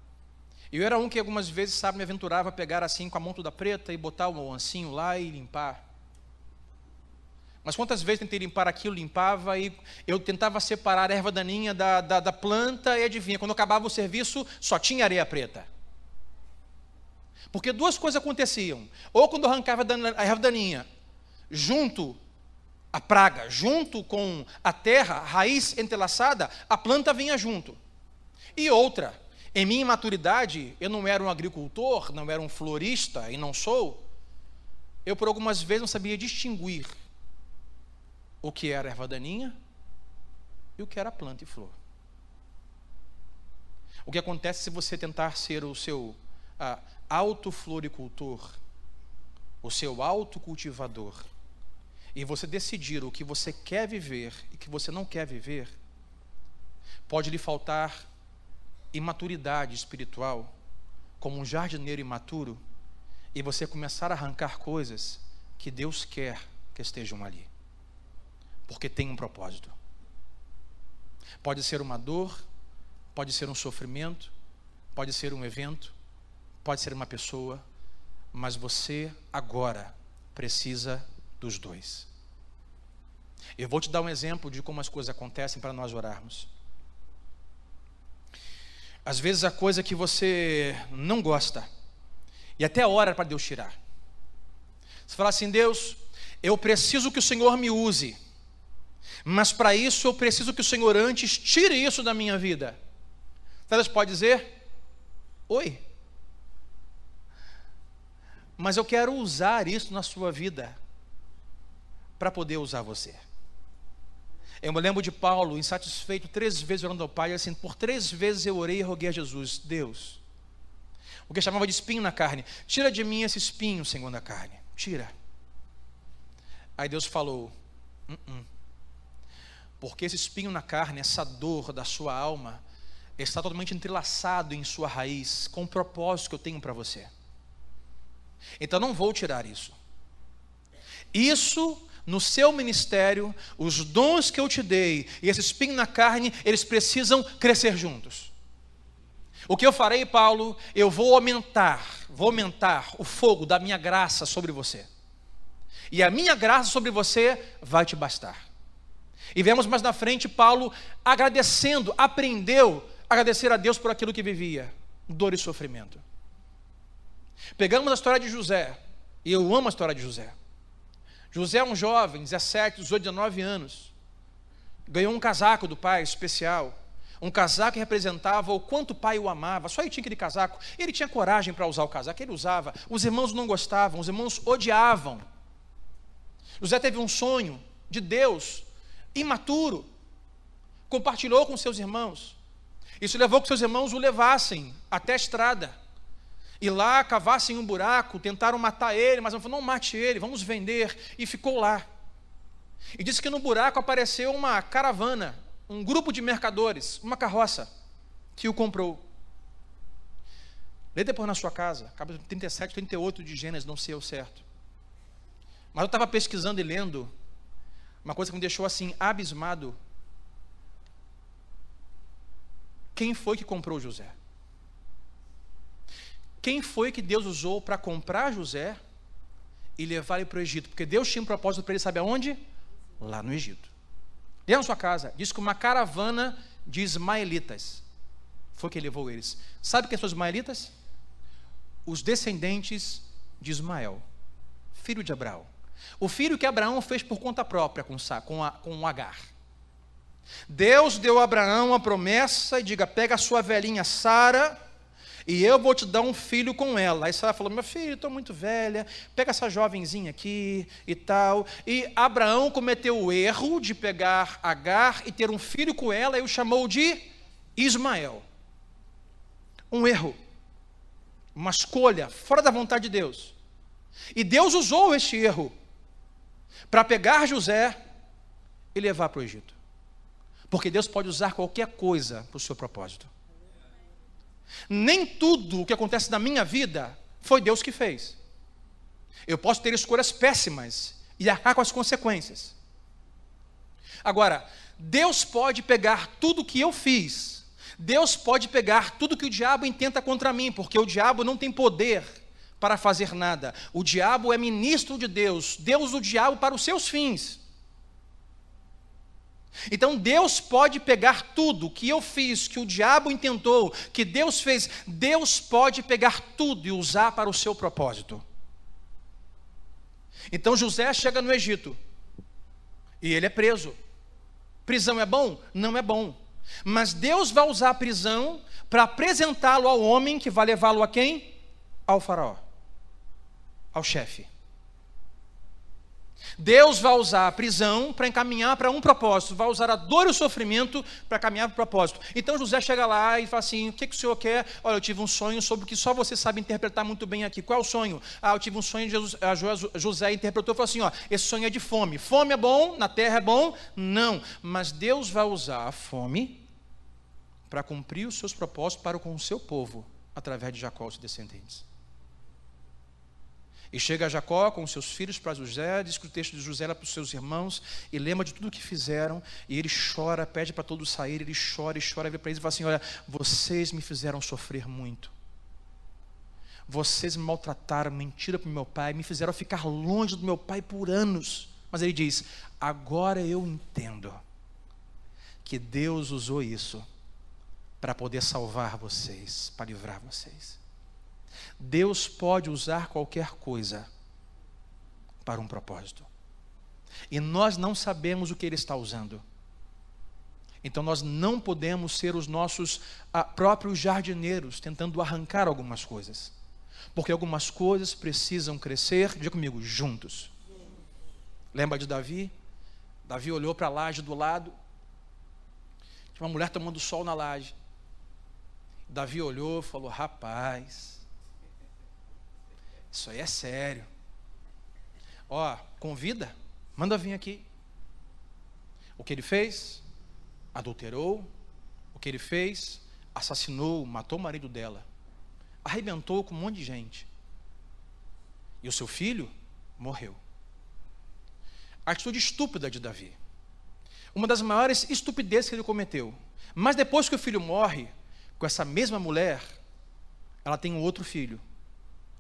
E eu era um que algumas vezes, sabe, me aventurava a pegar assim com a mão toda preta e botar o ancinho lá e limpar. Mas quantas vezes tentei limpar aquilo, limpava, e eu tentava separar a erva daninha da, da, da planta, e adivinha, quando acabava o serviço, só tinha areia preta. Porque duas coisas aconteciam. Ou quando arrancava a erva daninha, junto a praga, junto com a terra, a raiz entrelaçada, a planta vinha junto. E outra, em minha maturidade, eu não era um agricultor, não era um florista, e não sou, eu por algumas vezes não sabia distinguir o que era erva daninha e o que era planta e flor. O que acontece se você tentar ser o seu ah, autofloricultor, o seu autocultivador, e você decidir o que você quer viver e o que você não quer viver, pode lhe faltar imaturidade espiritual, como um jardineiro imaturo, e você começar a arrancar coisas que Deus quer que estejam ali, porque tem um propósito. Pode ser uma dor, pode ser um sofrimento, pode ser um evento, pode ser uma pessoa, mas você agora precisa dos dois. Eu vou te dar um exemplo de como as coisas acontecem para nós orarmos. Às vezes a coisa que você não gosta, e até ora para Deus tirar. Você fala assim: Deus, eu preciso que o Senhor me use, mas para isso eu preciso que o Senhor antes tire isso da minha vida. Deus pode dizer: Oi, mas eu quero usar isso na sua vida para poder usar você. Eu me lembro de Paulo, insatisfeito, três vezes orando ao Pai, assim, por três vezes eu orei e roguei a Jesus, Deus, o que chamava de espinho na carne, tira de mim esse espinho, Senhor, na carne, tira. Aí Deus falou, uh -uh. Porque esse espinho na carne, essa dor da sua alma, está totalmente entrelaçado em sua raiz, com o propósito que eu tenho para você. Então não vou tirar isso. Isso no seu ministério, os dons que eu te dei e esse espinho na carne, eles precisam crescer juntos. O que eu farei, Paulo? Eu vou aumentar, vou aumentar o fogo da minha graça sobre você. E a minha graça sobre você vai te bastar. E vemos mais na frente Paulo agradecendo, aprendeu a agradecer a Deus por aquilo que vivia, dor e sofrimento. Pegamos a história de José, e eu amo a história de José. José é um jovem, 17, 18, 19 anos. Ganhou um casaco do pai especial. Um casaco que representava o quanto o pai o amava. Só ele tinha aquele casaco. Ele tinha coragem para usar o casaco, ele usava. Os irmãos não gostavam, os irmãos odiavam. José teve um sonho de Deus, imaturo. Compartilhou com seus irmãos. Isso levou que seus irmãos o levassem até a estrada e lá cavassem um buraco, tentaram matar ele, mas não falou, não mate ele, vamos vender, e ficou lá. E disse que no buraco apareceu uma caravana, um grupo de mercadores, uma carroça, que o comprou. Lê depois na sua casa, capítulo 37, 38 de Gênesis, não sei o certo. Mas eu estava pesquisando e lendo, uma coisa que me deixou assim, abismado. Quem foi que comprou José? Quem foi que Deus usou para comprar José e levar ele para o Egito? Porque Deus tinha um propósito para ele, sabe aonde? Lá no Egito. Dentro da sua casa, diz que uma caravana de ismaelitas foi que levou eles. Sabe quem são os ismaelitas? Os descendentes de Ismael, filho de Abraão. O filho que Abraão fez por conta própria com, com, a, com Agar. Deus deu a Abraão a promessa e diga: pega a sua velhinha Sara e eu vou te dar um filho com ela. Aí Sara falou: Meu filho, estou muito velha, pega essa jovenzinha aqui e tal. E Abraão cometeu o erro de pegar Agar e ter um filho com ela e o chamou de Ismael. Um erro, uma escolha fora da vontade de Deus. E Deus usou este erro para pegar José e levar para o Egito. Porque Deus pode usar qualquer coisa para o seu propósito. Nem tudo o que acontece na minha vida foi Deus que fez. Eu posso ter escolhas péssimas e arcar com as consequências. Agora, Deus pode pegar tudo que eu fiz, Deus pode pegar tudo que o diabo intenta contra mim, porque o diabo não tem poder para fazer nada. O diabo é ministro de Deus, Deus o diabo para os seus fins. Então Deus pode pegar tudo que eu fiz, que o diabo intentou, que Deus fez, Deus pode pegar tudo e usar para o seu propósito. Então José chega no Egito e ele é preso. Prisão é bom? Não é bom. Mas Deus vai usar a prisão para apresentá-lo ao homem que vai levá-lo a quem? Ao faraó, ao chefe. Deus vai usar a prisão para encaminhar para um propósito, vai usar a dor e o sofrimento para caminhar para o propósito. Então José chega lá e fala assim: O que, que o senhor quer? Olha, eu tive um sonho sobre o que só você sabe interpretar muito bem aqui. Qual é o sonho? Ah, eu tive um sonho, Jesus, José interpretou e falou assim: ó, Esse sonho é de fome. Fome é bom, na terra é bom? Não. Mas Deus vai usar a fome para cumprir os seus propósitos para com o seu povo, através de Jacó e os descendentes. E chega Jacó com seus filhos para José, diz que o texto de José era para os seus irmãos, e lembra de tudo que fizeram, e ele chora, pede para todos saírem, ele chora e chora, e vê para eles e fala assim: Olha, vocês me fizeram sofrer muito. Vocês me maltrataram, mentiram para o meu pai, me fizeram ficar longe do meu pai por anos. Mas ele diz: Agora eu entendo que Deus usou isso para poder salvar vocês, para livrar vocês. Deus pode usar qualquer coisa para um propósito. E nós não sabemos o que Ele está usando. Então nós não podemos ser os nossos ah, próprios jardineiros tentando arrancar algumas coisas. Porque algumas coisas precisam crescer, diga comigo, juntos. Lembra de Davi? Davi olhou para a laje do lado. Tinha uma mulher tomando sol na laje. Davi olhou e falou: Rapaz, isso aí é sério. Ó, convida, manda vir aqui. O que ele fez? Adulterou. O que ele fez? Assassinou, matou o marido dela. Arrebentou com um monte de gente. E o seu filho morreu. A atitude estúpida de Davi. Uma das maiores estupidezes que ele cometeu. Mas depois que o filho morre, com essa mesma mulher, ela tem um outro filho.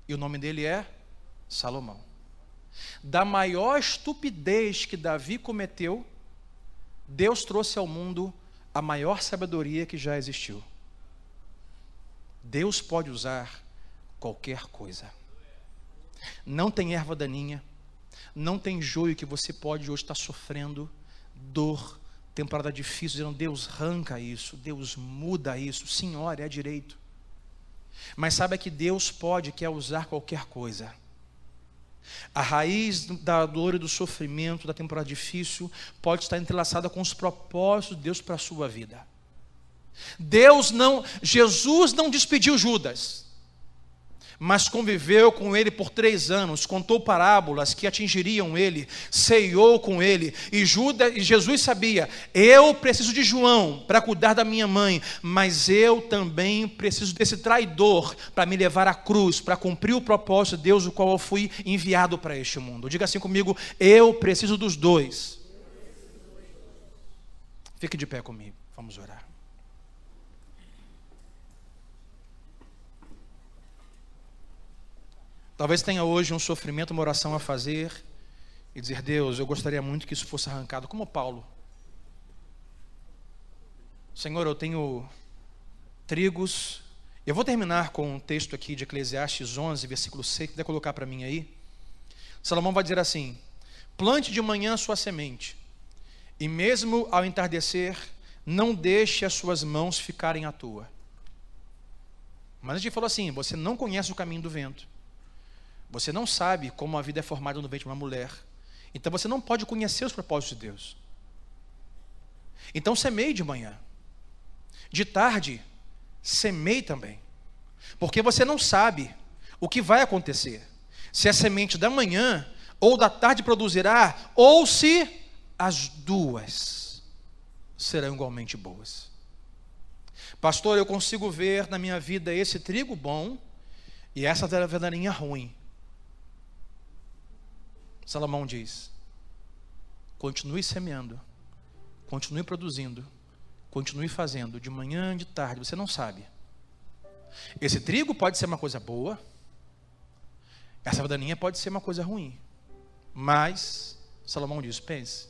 E o nome dele é Salomão. Da maior estupidez que Davi cometeu, Deus trouxe ao mundo a maior sabedoria que já existiu. Deus pode usar qualquer coisa. Não tem erva daninha, não tem joio que você pode hoje estar sofrendo dor, temporada difícil, dizendo Deus arranca isso, Deus muda isso, Senhora, é direito. Mas saiba que Deus pode, quer usar qualquer coisa. A raiz da dor e do sofrimento, da temporada difícil, pode estar entrelaçada com os propósitos de Deus para a sua vida. Deus não, Jesus não despediu Judas mas conviveu com ele por três anos, contou parábolas que atingiriam ele, ceiou com ele, e, Judas, e Jesus sabia: eu preciso de João para cuidar da minha mãe, mas eu também preciso desse traidor para me levar à cruz, para cumprir o propósito de Deus, o qual eu fui enviado para este mundo. Diga assim comigo: eu preciso dos dois. Fique de pé comigo, vamos orar. Talvez tenha hoje um sofrimento, uma oração a fazer e dizer: Deus, eu gostaria muito que isso fosse arrancado, como Paulo. Senhor, eu tenho trigos. Eu vou terminar com um texto aqui de Eclesiastes 11, versículo 6, quiser colocar para mim aí. Salomão vai dizer assim: Plante de manhã sua semente, e mesmo ao entardecer, não deixe as suas mãos ficarem à toa. Mas a gente falou assim: você não conhece o caminho do vento. Você não sabe como a vida é formada no ventre de uma mulher. Então você não pode conhecer os propósitos de Deus. Então semeie de manhã. De tarde, semeie também. Porque você não sabe o que vai acontecer. Se a semente da manhã ou da tarde produzirá, ou se as duas serão igualmente boas. Pastor, eu consigo ver na minha vida esse trigo bom e essa verdaninha ruim. Salomão diz: continue semeando, continue produzindo, continue fazendo, de manhã, de tarde, você não sabe. Esse trigo pode ser uma coisa boa, essa daninha pode ser uma coisa ruim, mas, Salomão diz: pense,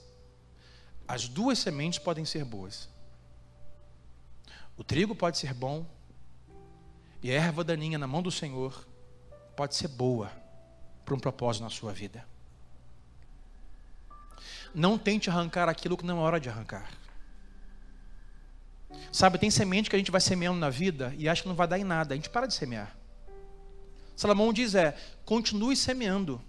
as duas sementes podem ser boas. O trigo pode ser bom, e a erva daninha na mão do Senhor pode ser boa para um propósito na sua vida. Não tente arrancar aquilo que não é hora de arrancar. Sabe, tem semente que a gente vai semeando na vida e acha que não vai dar em nada. A gente para de semear. Salomão diz é: continue semeando,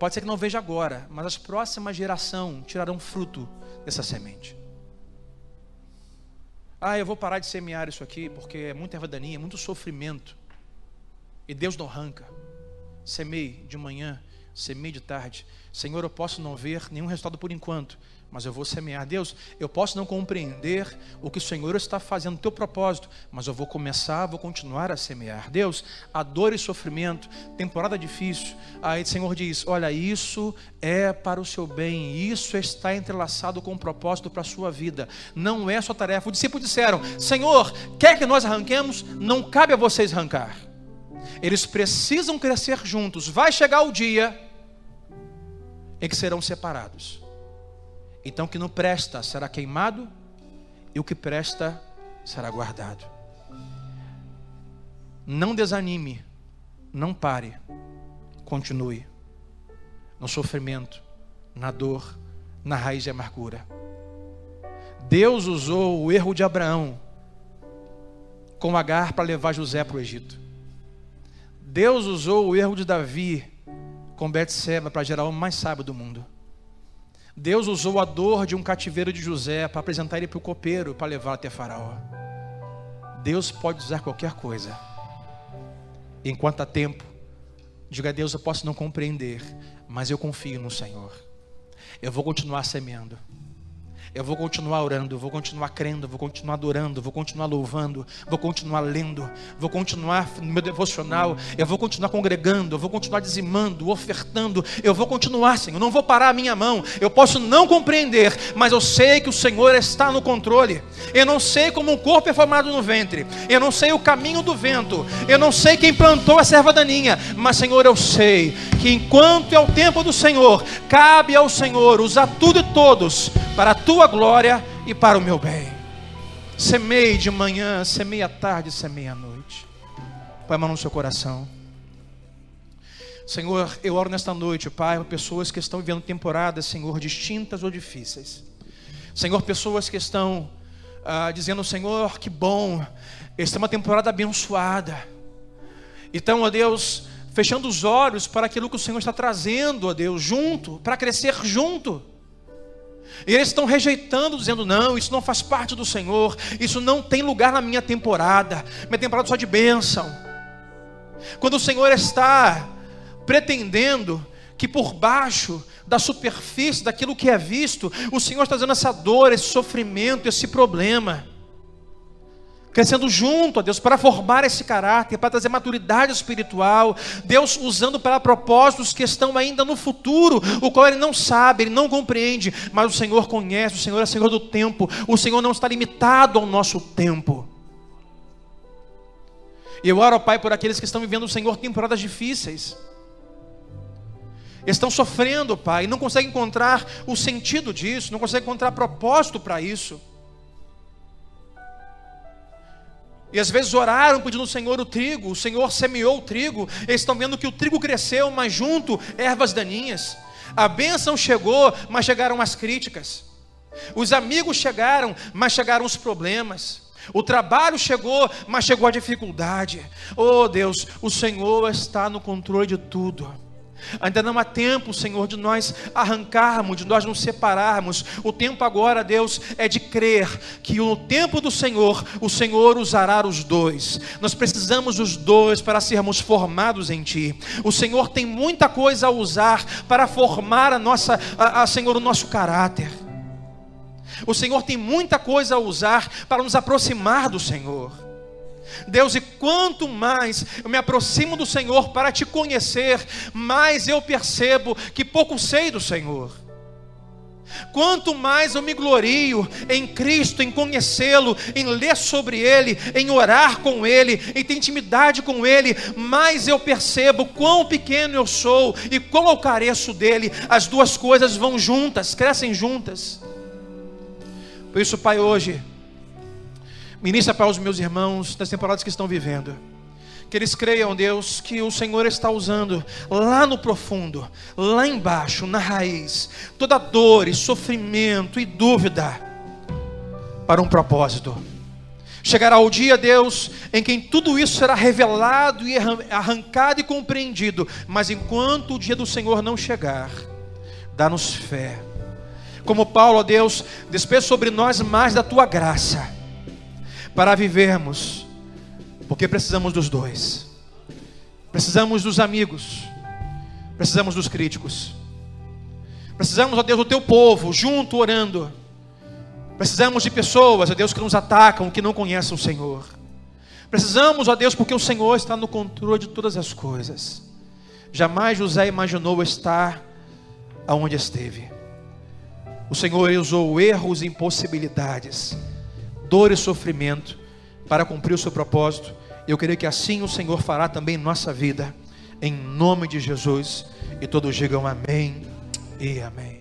Pode ser que não veja agora, mas as próximas gerações tirarão fruto dessa semente. Ah, eu vou parar de semear isso aqui porque é muita erva daninha, é muito sofrimento. E Deus não arranca. Semei de manhã, semei de tarde. Senhor, eu posso não ver nenhum resultado por enquanto, mas eu vou semear. Deus, eu posso não compreender o que o Senhor está fazendo, o teu propósito, mas eu vou começar, vou continuar a semear. Deus, a dor e sofrimento, temporada difícil. Aí o Senhor diz: Olha, isso é para o seu bem, isso está entrelaçado com um propósito para a sua vida, não é sua tarefa. Os discípulos disseram: Senhor, quer que nós arranquemos? Não cabe a vocês arrancar. Eles precisam crescer juntos. Vai chegar o dia em que serão separados. Então o que não presta será queimado e o que presta será guardado. Não desanime, não pare, continue no sofrimento, na dor, na raiz de amargura. Deus usou o erro de Abraão com Agar para levar José para o Egito. Deus usou o erro de Davi com Betseba para gerar o mais sábio do mundo. Deus usou a dor de um cativeiro de José para apresentar ele para o copeiro, para levar até Faraó. Deus pode usar qualquer coisa. Enquanto há tempo, diga a Deus: eu posso não compreender, mas eu confio no Senhor. Eu vou continuar semeando. Eu vou continuar orando, vou continuar crendo, vou continuar adorando, vou continuar louvando, vou continuar lendo, vou continuar no meu devocional, eu vou continuar congregando, eu vou continuar dizimando, ofertando, eu vou continuar, Senhor, não vou parar a minha mão. Eu posso não compreender, mas eu sei que o Senhor está no controle. Eu não sei como um corpo é formado no ventre, eu não sei o caminho do vento, eu não sei quem plantou a serva daninha, mas Senhor, eu sei que enquanto é o tempo do Senhor, cabe ao Senhor usar tudo e todos para a tua tua glória e para o meu bem. Semei de manhã, semei à tarde, semei à noite. Põe a mão no seu coração. Senhor, eu oro nesta noite, Pai, pessoas que estão vivendo temporadas, Senhor, distintas ou difíceis. Senhor, pessoas que estão ah, dizendo, Senhor, que bom, esta é uma temporada abençoada. Então, ó Deus, fechando os olhos para aquilo que o Senhor está trazendo, ó Deus, junto, para crescer junto. E eles estão rejeitando, dizendo: não, isso não faz parte do Senhor, isso não tem lugar na minha temporada, minha temporada só de bênção. Quando o Senhor está pretendendo que por baixo da superfície, daquilo que é visto, o Senhor está trazendo essa dor, esse sofrimento, esse problema crescendo junto a Deus para formar esse caráter, para trazer maturidade espiritual. Deus usando para propósitos que estão ainda no futuro, o qual ele não sabe, ele não compreende, mas o Senhor conhece, o Senhor é Senhor do tempo, o Senhor não está limitado ao nosso tempo. E eu oro, Pai, por aqueles que estão vivendo o Senhor temporadas difíceis. Estão sofrendo, Pai, não conseguem encontrar o sentido disso, não conseguem encontrar propósito para isso. E às vezes oraram pedindo ao Senhor o trigo, o Senhor semeou o trigo, eles estão vendo que o trigo cresceu, mas junto ervas daninhas. A bênção chegou, mas chegaram as críticas. Os amigos chegaram, mas chegaram os problemas. O trabalho chegou, mas chegou a dificuldade. Oh Deus, o Senhor está no controle de tudo. Ainda não há tempo, Senhor, de nós arrancarmos, de nós nos separarmos. O tempo agora, Deus, é de crer que no tempo do Senhor, o Senhor usará os dois. Nós precisamos dos dois para sermos formados em Ti. O Senhor tem muita coisa a usar para formar a nossa, a, a Senhor, o nosso caráter. O Senhor tem muita coisa a usar para nos aproximar do Senhor. Deus, e quanto mais eu me aproximo do Senhor para te conhecer, mais eu percebo que pouco sei do Senhor. Quanto mais eu me glorio em Cristo, em conhecê-lo, em ler sobre Ele, em orar com Ele, em ter intimidade com Ele, mais eu percebo quão pequeno eu sou e quão eu careço dele. As duas coisas vão juntas, crescem juntas. Por isso, Pai, hoje Ministra para os meus irmãos das temporadas que estão vivendo. Que eles creiam, Deus, que o Senhor está usando lá no profundo, lá embaixo, na raiz, toda dor e sofrimento e dúvida para um propósito. Chegará o dia, Deus, em que tudo isso será revelado e arrancado e compreendido. Mas enquanto o dia do Senhor não chegar, dá-nos fé. Como Paulo, ó Deus, despeça sobre nós mais da tua graça, para vivermos, porque precisamos dos dois. Precisamos dos amigos, precisamos dos críticos. Precisamos, ó Deus, do teu povo junto orando Precisamos de pessoas, ó Deus, que nos atacam, que não conhecem o Senhor. Precisamos, ó Deus, porque o Senhor está no controle de todas as coisas. Jamais José imaginou estar aonde esteve. O Senhor usou erros e impossibilidades, dor e sofrimento para cumprir o seu propósito. Eu creio que assim o Senhor fará também em nossa vida, em nome de Jesus. E todos digam amém e amém.